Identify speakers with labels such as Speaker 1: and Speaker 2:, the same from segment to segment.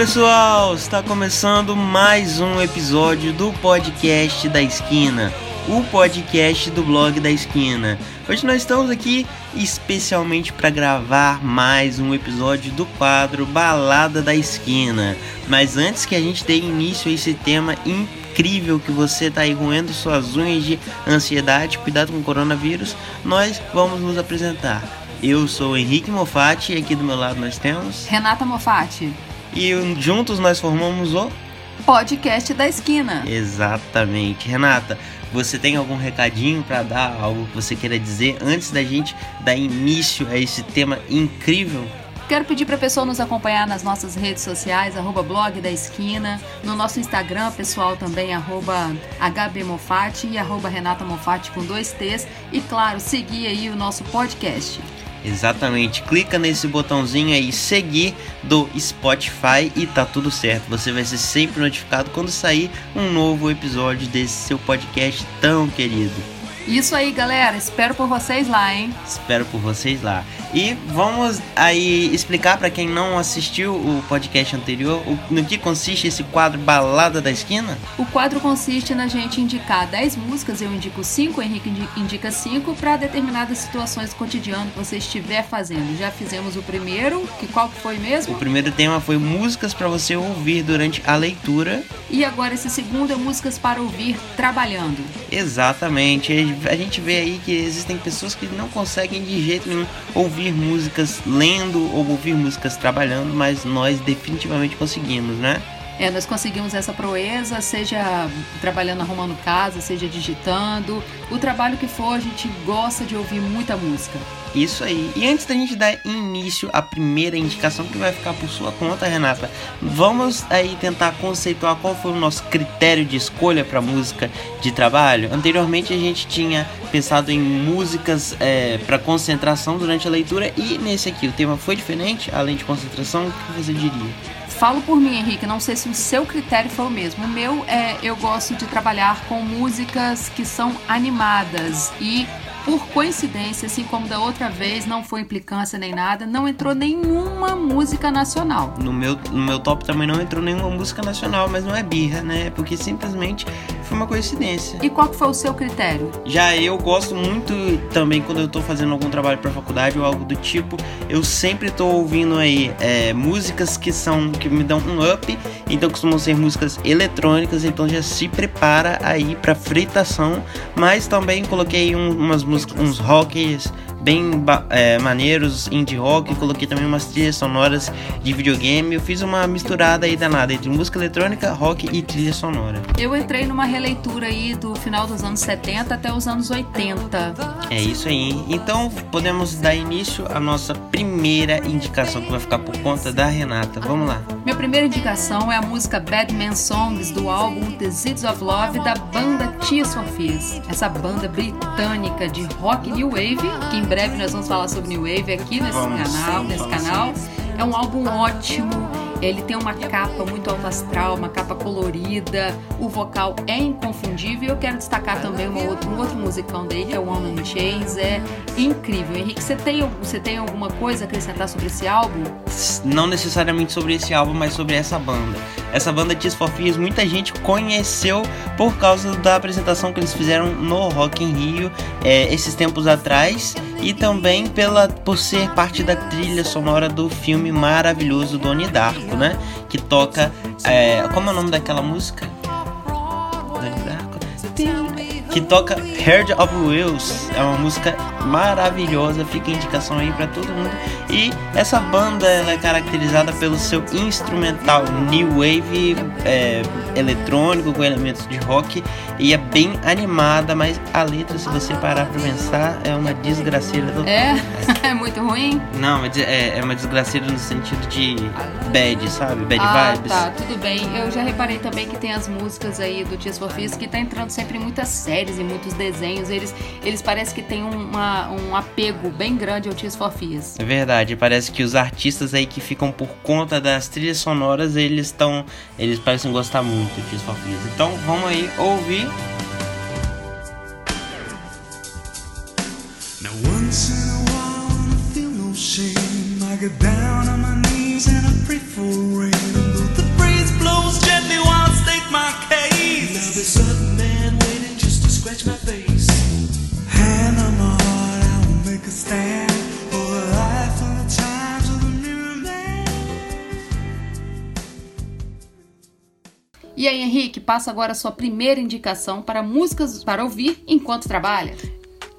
Speaker 1: pessoal, está começando mais um episódio do podcast da esquina, o podcast do blog da esquina. Hoje nós estamos aqui especialmente para gravar mais um episódio do quadro Balada da Esquina. Mas antes que a gente dê início a esse tema incrível que você está aí roendo suas unhas de ansiedade, cuidado com o coronavírus, nós vamos nos apresentar. Eu sou Henrique Mofatti e aqui do meu lado nós temos
Speaker 2: Renata Mofatti
Speaker 1: e juntos nós formamos o
Speaker 2: podcast da esquina.
Speaker 1: Exatamente. Renata, você tem algum recadinho para dar, algo que você queira dizer antes da gente dar início a esse tema incrível?
Speaker 2: Quero pedir para a pessoa nos acompanhar nas nossas redes sociais, arroba blog da esquina, no nosso Instagram pessoal também, arroba hbmofati e arroba Renata Mofati com dois T's. E claro, seguir aí o nosso podcast.
Speaker 1: Exatamente, clica nesse botãozinho aí seguir do Spotify e tá tudo certo. Você vai ser sempre notificado quando sair um novo episódio desse seu podcast tão querido.
Speaker 2: Isso aí, galera. Espero por vocês lá, hein?
Speaker 1: Espero por vocês lá. E vamos aí explicar para quem não assistiu o podcast anterior o, no que consiste esse quadro Balada da Esquina?
Speaker 2: O quadro consiste na gente indicar 10 músicas, eu indico 5, o Henrique indica 5 para determinadas situações do cotidiano que você estiver fazendo. Já fizemos o primeiro, que qual que foi mesmo?
Speaker 1: O primeiro tema foi músicas para você ouvir durante a leitura.
Speaker 2: E agora esse segundo é músicas para ouvir trabalhando.
Speaker 1: Exatamente. A gente vê aí que existem pessoas que não conseguem de jeito nenhum ouvir ouvir músicas lendo ou ouvir músicas trabalhando, mas nós definitivamente conseguimos, né?
Speaker 2: É, nós conseguimos essa proeza, seja trabalhando arrumando casa, seja digitando, o trabalho que for, a gente gosta de ouvir muita música.
Speaker 1: Isso aí. E antes da gente dar início à primeira indicação que vai ficar por sua conta, Renata, vamos aí tentar conceituar qual foi o nosso critério de escolha para música de trabalho. Anteriormente a gente tinha pensado em músicas é, para concentração durante a leitura e nesse aqui o tema foi diferente, além de concentração, o que você diria?
Speaker 2: Falo por mim, Henrique, não sei se o seu critério foi o mesmo. O meu é eu gosto de trabalhar com músicas que são animadas e por coincidência, assim como da outra vez, não foi implicância nem nada, não entrou nenhuma música nacional.
Speaker 1: No meu, no meu top também não entrou nenhuma música nacional, mas não é birra, né? Porque simplesmente foi uma coincidência.
Speaker 2: E qual que foi o seu critério?
Speaker 1: Já eu gosto muito também quando eu tô fazendo algum trabalho para faculdade ou algo do tipo, eu sempre tô ouvindo aí é, músicas que são que me dão um up, então costumam ser músicas eletrônicas, então já se prepara aí para fritação, mas também coloquei um, umas músicas, uns rocks bem é, maneiros, indie rock, coloquei também umas trilhas sonoras de videogame. Eu fiz uma misturada aí danada entre música eletrônica, rock e trilha sonora.
Speaker 2: Eu entrei numa releitura aí do final dos anos 70 até os anos 80.
Speaker 1: É isso aí. Então podemos dar início à nossa primeira indicação que vai ficar por conta da Renata. Vamos lá.
Speaker 2: Minha primeira indicação é a música Bad Man Songs do álbum The Seeds of Love da banda Tia Sophies. Essa banda britânica de rock new wave que breve nós vamos falar sobre New Wave aqui nesse vamos, canal, nesse canal. É um álbum ótimo ele tem uma capa muito alto astral, uma capa colorida, o vocal é inconfundível. Eu quero destacar também uma outra, um outro musicão dele, que é o Woman Chains, é incrível. Henrique, você tem, você tem alguma coisa a acrescentar sobre esse álbum?
Speaker 1: Não necessariamente sobre esse álbum, mas sobre essa banda. Essa banda Tears for muita gente conheceu por causa da apresentação que eles fizeram no Rock in Rio é, esses tempos atrás e também pela por ser parte da trilha sonora do filme maravilhoso Donnie Darko, né? Que toca é, como é o nome daquela música? Que toca Heard of Wheels. É uma música maravilhosa, fica a indicação aí para todo mundo. E essa banda ela é caracterizada pelo seu instrumental new wave é, eletrônico com elementos de rock e é bem animada, mas a letra, se você parar para pensar, é uma desgraceira
Speaker 2: total. É? é muito ruim?
Speaker 1: Não, é, é uma desgraceira no sentido de bad, sabe? Bad
Speaker 2: ah,
Speaker 1: vibes.
Speaker 2: Tá, tudo bem. Eu já reparei também que tem as músicas aí do Tias Fofis que tá entrando sempre em muitas séries e muitos desenhos, eles, eles parecem que têm uma, um apego bem grande ao Tears for Fears.
Speaker 1: É verdade, parece que os artistas aí que ficam por conta das trilhas sonoras, eles estão, eles parecem gostar muito Tears for. Então vamos aí ouvir. Now
Speaker 2: E aí, Henrique, passa agora a sua primeira indicação para músicas para ouvir enquanto trabalha.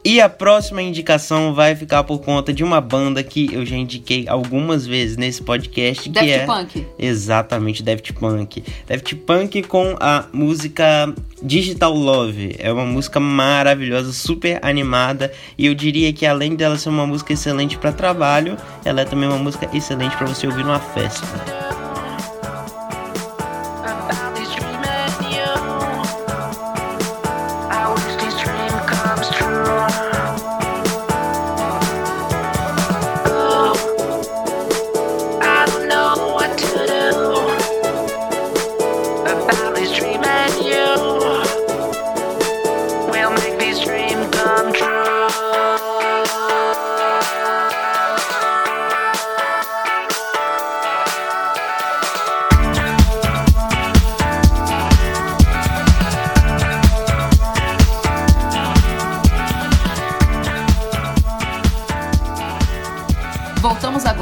Speaker 1: E a próxima indicação vai ficar por conta de uma banda que eu já indiquei algumas vezes nesse podcast, que
Speaker 2: Daft
Speaker 1: é
Speaker 2: Punk.
Speaker 1: exatamente Daft Punk. Daft Punk com a música Digital Love. É uma música maravilhosa, super animada e eu diria que além dela ser uma música excelente para trabalho, ela é também uma música excelente para você ouvir numa festa.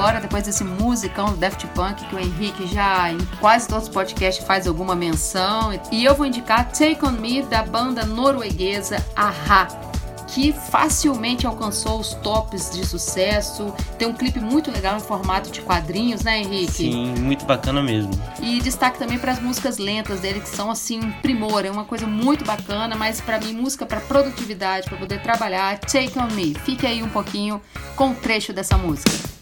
Speaker 2: Agora, depois desse musicão do Daft Punk, que o Henrique já em quase todos os podcasts faz alguma menção. E eu vou indicar Take On Me, da banda norueguesa Aha, que facilmente alcançou os tops de sucesso. Tem um clipe muito legal em formato de quadrinhos, né, Henrique?
Speaker 1: Sim, muito bacana mesmo.
Speaker 2: E destaque também para as músicas lentas dele, que são assim um primor, é uma coisa muito bacana, mas para mim música para produtividade, para poder trabalhar, Take On Me. Fique aí um pouquinho com um trecho dessa música.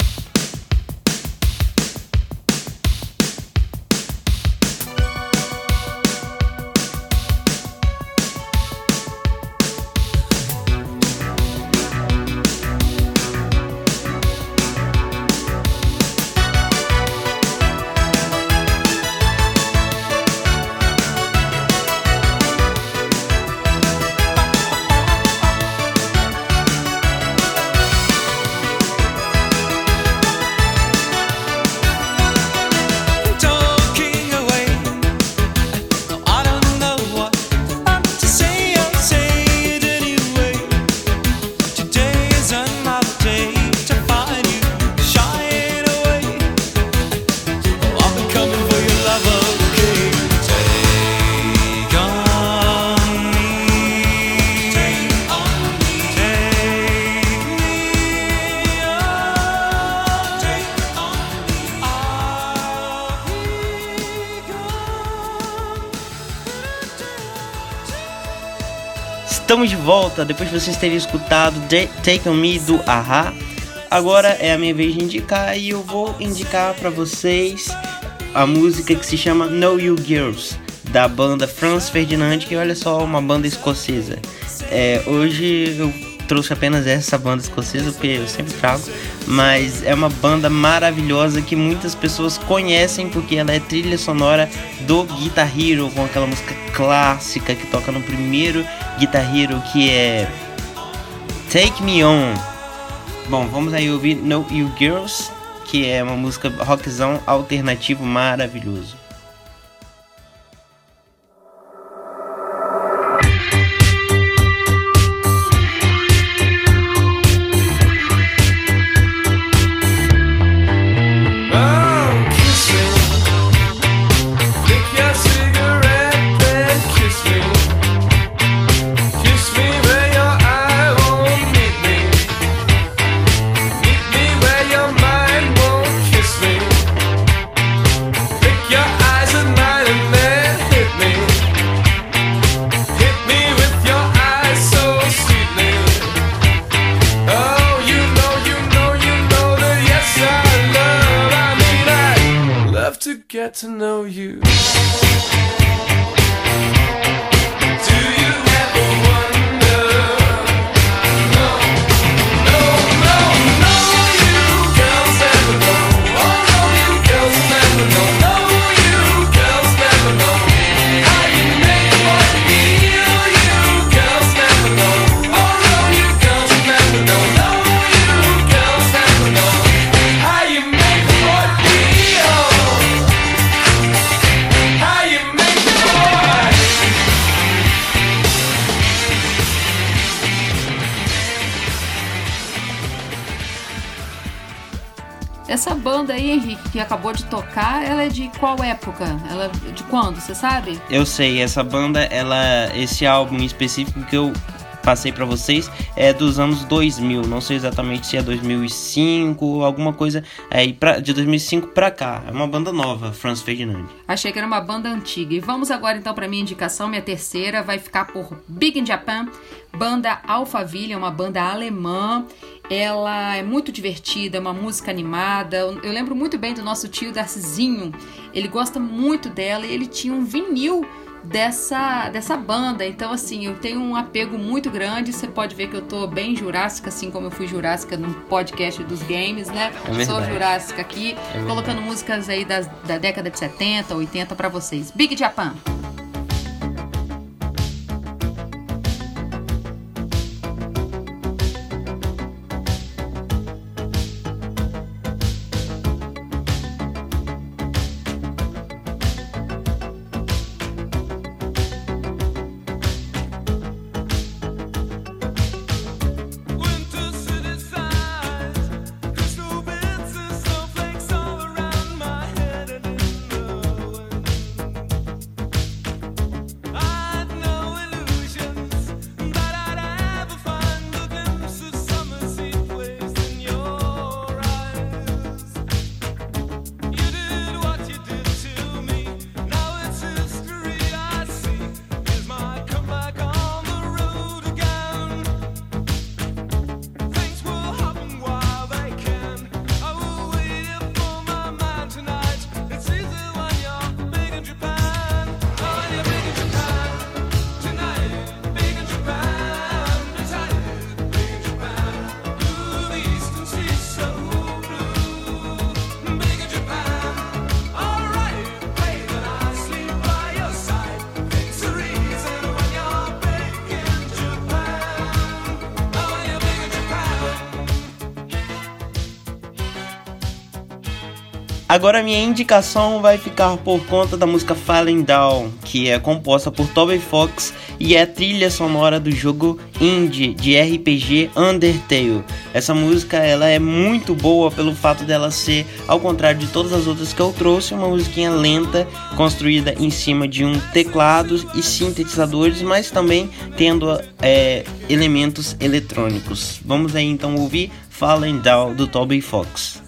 Speaker 1: Estamos de volta depois de vocês terem escutado Take On Me do Aha. Agora é a minha vez de indicar e eu vou indicar pra vocês a música que se chama Know You Girls da banda Franz Ferdinand, que olha só, uma banda escocesa. É, hoje eu trouxe apenas essa banda escocesa porque eu sempre trago, mas é uma banda maravilhosa que muitas pessoas conhecem porque ela é trilha sonora do Guitar Hero com aquela música clássica que toca no primeiro Guitar Hero que é Take Me On. Bom, vamos aí ouvir Know You Girls, que é uma música rockzão alternativo maravilhoso.
Speaker 2: Que acabou de tocar, ela é de qual época? Ela é de quando, você sabe?
Speaker 1: Eu sei, essa banda, ela, esse álbum específico que eu passei pra vocês é dos anos 2000, não sei exatamente se é 2005, alguma coisa aí pra, de 2005 pra cá. É uma banda nova, Franz Ferdinand.
Speaker 2: Achei que era uma banda antiga. E vamos agora então para minha indicação, minha terceira vai ficar por Big in Japan, banda Alphaville, é uma banda alemã. Ela é muito divertida, é uma música animada. Eu eu lembro muito bem do nosso tio Darcizinho. Ele gosta muito dela e ele tinha um vinil dessa, dessa banda. Então, assim, eu tenho um apego muito grande. Você pode ver que eu tô bem jurássica, assim como eu fui jurássica no podcast dos games, né?
Speaker 1: É.
Speaker 2: Sou jurássica aqui,
Speaker 1: verdade.
Speaker 2: colocando músicas aí das, da década de 70, 80 pra vocês. Big Japan.
Speaker 1: Agora minha indicação vai ficar por conta da música Falling Down, que é composta por Toby Fox e é a trilha sonora do jogo indie de RPG Undertale. Essa música ela é muito boa pelo fato dela ser, ao contrário de todas as outras que eu trouxe, uma musiquinha lenta, construída em cima de um teclado e sintetizadores, mas também tendo é, elementos eletrônicos. Vamos aí então ouvir Falling Down do Toby Fox.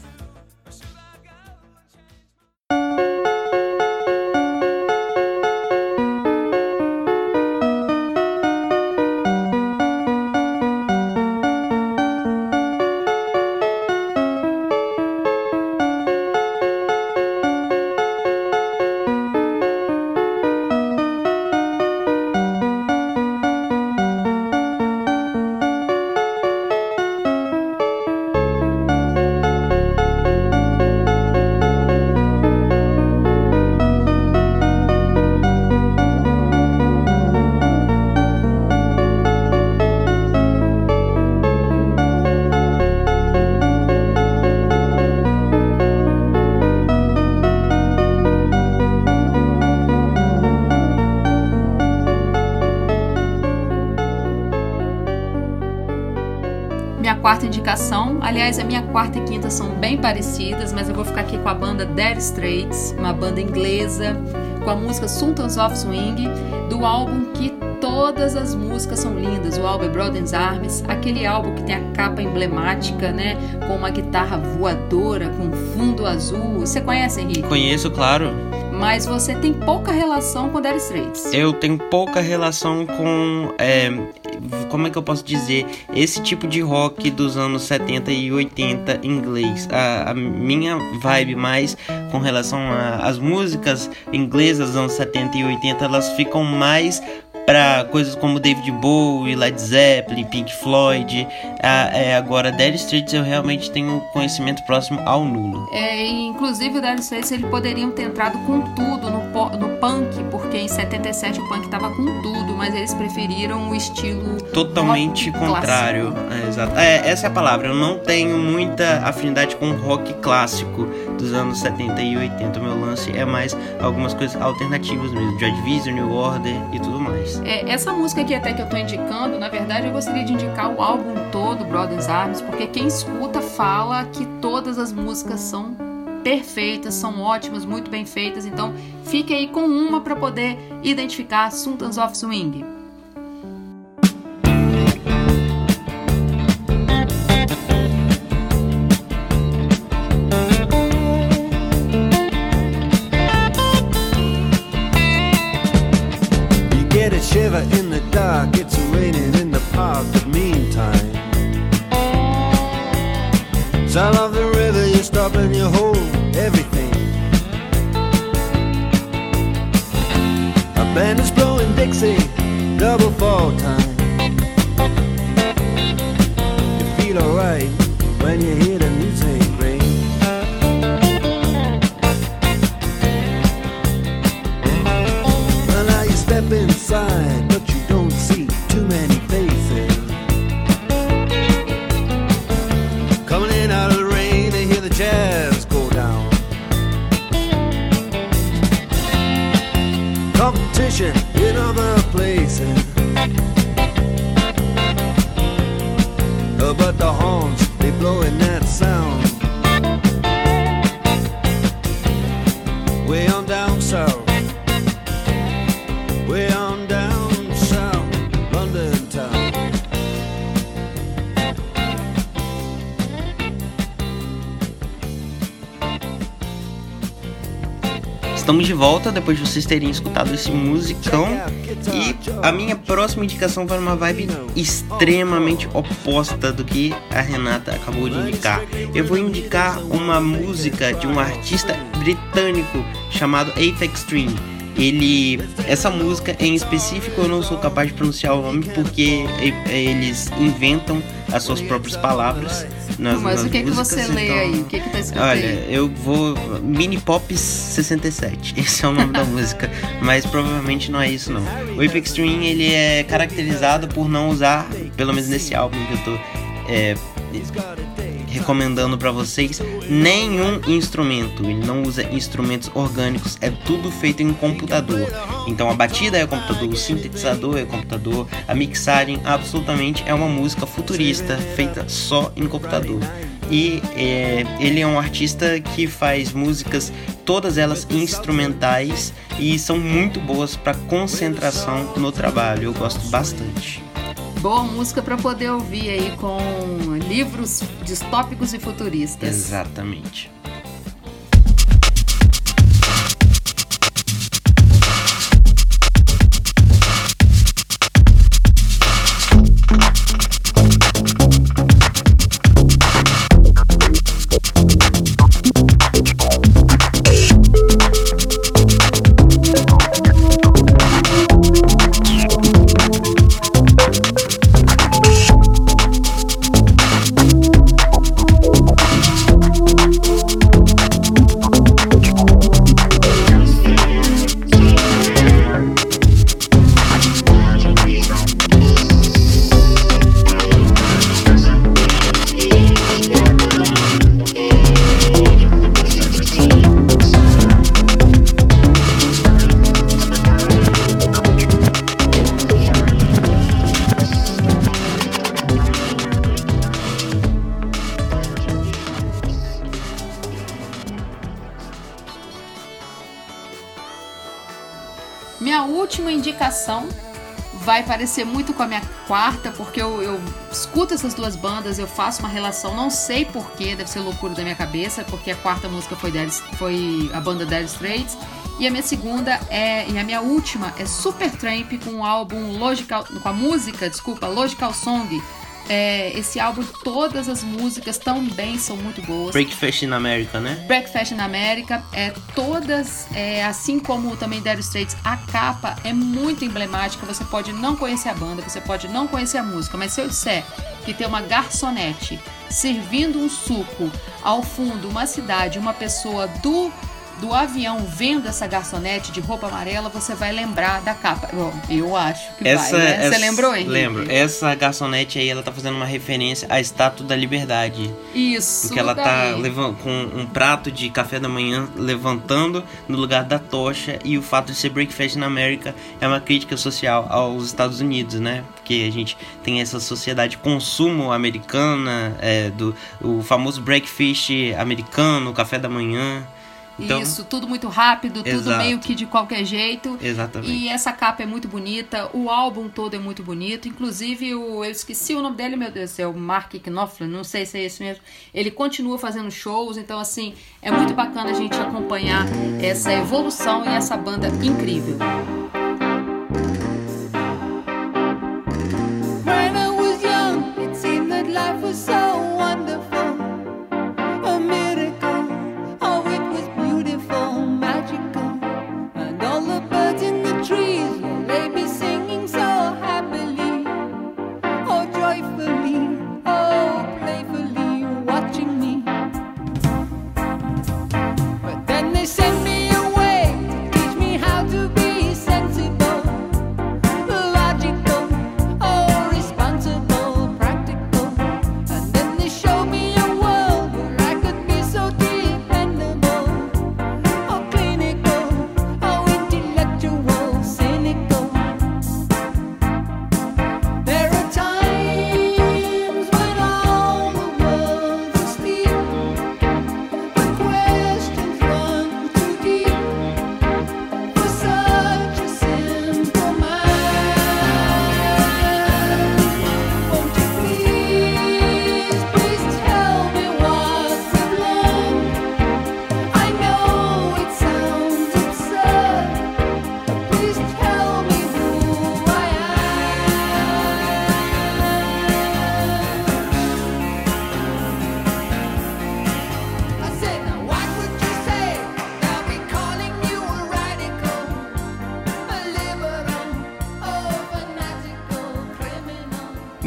Speaker 2: Aliás, a minha quarta e quinta são bem parecidas, mas eu vou ficar aqui com a banda Dead Straits, uma banda inglesa, com a música Sultans of Swing, do álbum que todas as músicas são lindas. O álbum é Brothers Arms, aquele álbum que tem a capa emblemática, né, com uma guitarra voadora, com fundo azul. Você conhece, Henrique?
Speaker 1: Conheço, claro.
Speaker 2: Mas você tem pouca relação com Dead Straits.
Speaker 1: Eu tenho pouca relação com. é, como é que eu posso dizer? Esse tipo de rock dos anos 70 e 80 inglês. A, a minha vibe mais com relação às músicas inglesas dos anos 70 e 80, elas ficam mais para coisas como David Bowie, Led Zeppelin, Pink Floyd. Ah, é, agora, Dead Straits eu realmente tenho conhecimento próximo ao nulo.
Speaker 2: É, inclusive o Dire Straits eles poderiam ter entrado com tudo no, no punk, porque em 77 o punk tava com tudo, mas eles preferiram o estilo
Speaker 1: Totalmente
Speaker 2: rock
Speaker 1: contrário. É, exato. É, essa é a palavra. Eu não tenho muita afinidade com rock clássico dos anos 70 e 80. O meu lance é mais algumas coisas alternativas mesmo. Joy Division, New Order e tudo mais.
Speaker 2: É, essa música aqui até que eu tô indicando, na verdade eu gostaria de indicar o álbum todo, Brothers Arms, porque quem escuta fala que todas as músicas são perfeitas, são ótimas, muito bem feitas. Então fique aí com uma para poder identificar Sultans of Swing.
Speaker 1: Estamos de volta depois de vocês terem escutado esse musicão. E a minha próxima indicação vai numa vibe extremamente oposta do que a Renata acabou de indicar. Eu vou indicar uma música de um artista britânico chamado Apex Extreme. Ele, essa música em específico eu não sou capaz de pronunciar o nome porque eles inventam as suas próprias palavras. Nas,
Speaker 2: Mas
Speaker 1: nas
Speaker 2: o que, que
Speaker 1: músicas,
Speaker 2: você lê
Speaker 1: então-
Speaker 2: aí? O que, que tá escrito
Speaker 1: Olha,
Speaker 2: aí?
Speaker 1: eu vou. Mini Pops 67. Esse é o nome da música. Mas provavelmente não é isso, não. O Apex Extreme ele é caracterizado por não usar, pelo menos nesse álbum que eu tô é, recomendando pra vocês, nenhum instrumento. Ele não usa instrumentos orgânicos. É tudo feito em computador. Então a batida é computador, o sintetizador é computador, a mixagem absolutamente é uma música futurista feita só em computador. E é, ele é um artista que faz músicas, todas elas instrumentais e são muito boas para concentração no trabalho. Eu gosto bastante.
Speaker 2: Boa música para poder ouvir aí com livros distópicos e futuristas.
Speaker 1: Exatamente.
Speaker 2: Parecer muito com a minha quarta, porque eu, eu escuto essas duas bandas, eu faço uma relação, não sei porquê, deve ser loucura da minha cabeça, porque a quarta música foi, Dire- foi a banda Dire Straits, e a minha segunda é, e a minha última é Supertramp com o álbum Logical, com a música, desculpa, Logical Song. É, esse álbum, todas as músicas também são muito boas.
Speaker 1: Breakfast in America, né?
Speaker 2: Breakfast na América, é todas, é, assim como também Dire Straits, a capa é muito emblemática. Você pode não conhecer a banda, você pode não conhecer a música, mas se eu disser que tem uma garçonete servindo um suco ao fundo, uma cidade, uma pessoa do do avião vendo essa garçonete de roupa amarela, você vai lembrar da capa. Bom, eu acho que
Speaker 1: Essa,
Speaker 2: vai, né? Você
Speaker 1: essa-
Speaker 2: lembrou, Henrique?
Speaker 1: Lembro. Essa garçonete aí, ela tá fazendo uma referência à Estátua da Liberdade.
Speaker 2: Isso.
Speaker 1: Porque ela tá
Speaker 2: daí.
Speaker 1: levan- com um prato de café da manhã levantando no lugar da tocha e o fato de ser breakfast na América é uma crítica social aos Estados Unidos, né? Porque a gente tem essa sociedade de consumo americana, é, do o famoso breakfast americano, café da manhã. Então,
Speaker 2: Isso, tudo muito rápido, tudo
Speaker 1: Exato.
Speaker 2: meio que de qualquer jeito.
Speaker 1: exatamente.
Speaker 2: E essa capa é muito bonita, o álbum todo é muito bonito. Inclusive, o, eu esqueci o nome dele, meu Deus do céu, Mark Knopfler, não sei se é esse mesmo. Ele continua fazendo shows, então, assim, é muito bacana a gente acompanhar essa evolução e essa banda incrível.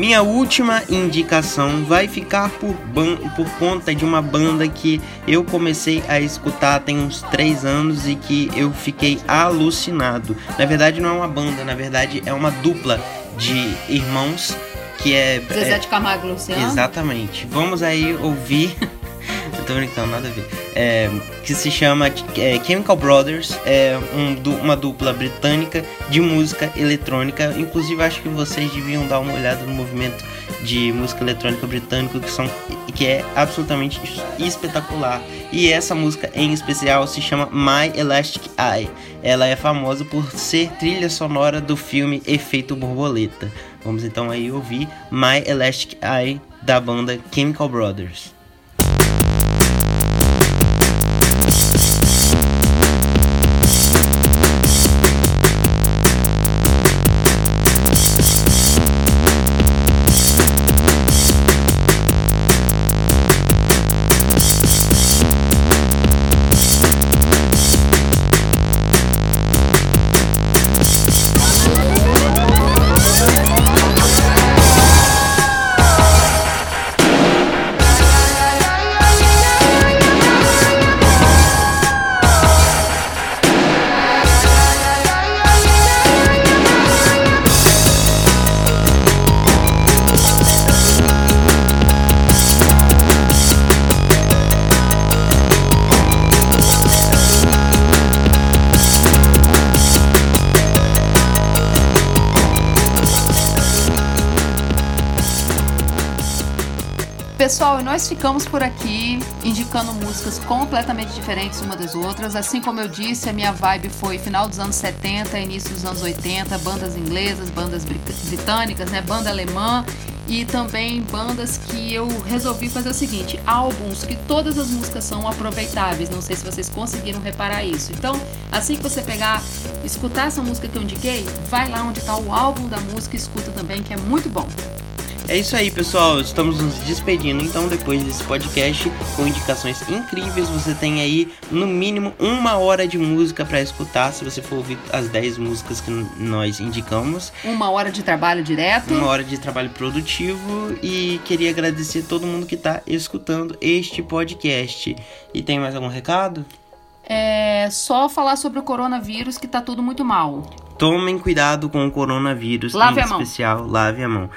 Speaker 1: Minha última indicação vai ficar por, por conta de uma banda que eu comecei a escutar tem uns 3 anos e que eu fiquei alucinado. Na verdade, não é uma banda, na verdade, é uma dupla de irmãos que é.
Speaker 2: Zezé
Speaker 1: é-
Speaker 2: de Camargo Luciano.
Speaker 1: Exatamente. Vamos aí ouvir. Tô brincando, nada a ver. É, que se chama é, Chemical Brothers, é um du- uma dupla britânica de música eletrônica. Inclusive, acho que vocês deviam dar uma olhada no movimento de música eletrônica britânico, que, são, que é absolutamente espetacular. E essa música em especial se chama My Elastic Eye. Ela é famosa por ser trilha sonora do filme Efeito Borboleta. Vamos então aí ouvir My Elastic Eye da banda Chemical Brothers.
Speaker 2: Pessoal, nós ficamos por aqui indicando músicas completamente diferentes uma das outras. Assim como eu disse, a minha vibe foi final dos anos 70, início dos anos 80, bandas inglesas, bandas brit- britânicas, né, banda alemã e também bandas que eu resolvi fazer o seguinte, álbuns que todas as músicas são aproveitáveis. Não sei se vocês conseguiram reparar isso. Então, assim que você pegar, escutar essa música que eu indiquei, vai lá onde está o álbum da música e escuta também, que é muito bom.
Speaker 1: É isso aí, pessoal. Estamos nos despedindo. Então, depois desse podcast com indicações incríveis, você tem aí no mínimo uma hora de música para escutar. Se você for ouvir as 10 músicas que nós indicamos,
Speaker 2: Uma hora de trabalho direto.
Speaker 1: uma hora de trabalho produtivo. E queria agradecer todo mundo que está escutando este podcast. E tem mais algum recado?
Speaker 2: É só falar sobre o coronavírus que tá tudo muito mal.
Speaker 1: Tomem cuidado com o coronavírus,
Speaker 2: Lave
Speaker 1: em especial, lave a mão.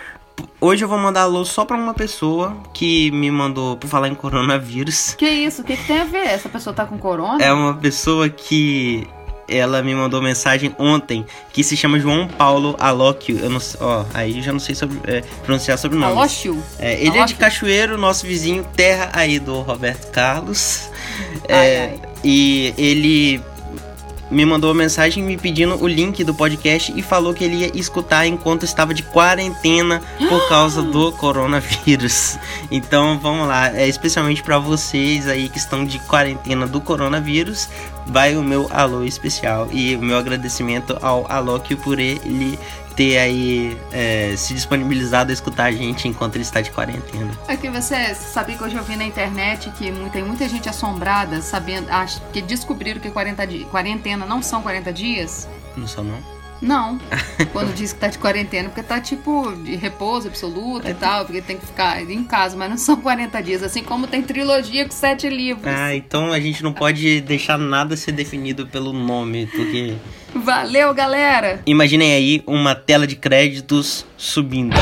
Speaker 1: Hoje eu vou mandar alô só pra uma pessoa que me mandou, por falar em coronavírus.
Speaker 2: Que isso? O que, que tem a ver? Essa pessoa tá com corona?
Speaker 1: É uma pessoa que ela me mandou mensagem ontem, que se chama João Paulo Alóquio. Eu não sei, ó, aí já não sei sobre, é, pronunciar sobre o nome.
Speaker 2: Alócio?
Speaker 1: É, ele é de? Cachoeiro, nosso vizinho, terra aí do Roberto Carlos.
Speaker 2: Ai,
Speaker 1: É,
Speaker 2: ai.
Speaker 1: E ele me mandou uma mensagem me pedindo o link do podcast e falou que ele ia escutar enquanto estava de quarentena por causa do coronavírus. Então vamos lá, é especialmente para vocês aí que estão de quarentena do coronavírus, vai o meu alô especial e o meu agradecimento ao Alok por ele ter aí é, se disponibilizado a escutar a gente enquanto ele está de quarentena.
Speaker 2: Aqui você sabia que hoje eu vi na internet que tem muita gente assombrada sabendo ach- que descobriram que 40 di- quarentena não são 40 dias?
Speaker 1: Não sou não?
Speaker 2: Não. Quando diz que tá de quarentena, porque tá tipo de repouso absoluto e tal, porque tem que ficar em casa, mas não são 40 dias, assim como tem trilogia com sete livros.
Speaker 1: Ah, então a gente não pode deixar nada ser definido pelo nome, porque
Speaker 2: Valeu, galera!
Speaker 1: imaginem aí uma tela de créditos subindo.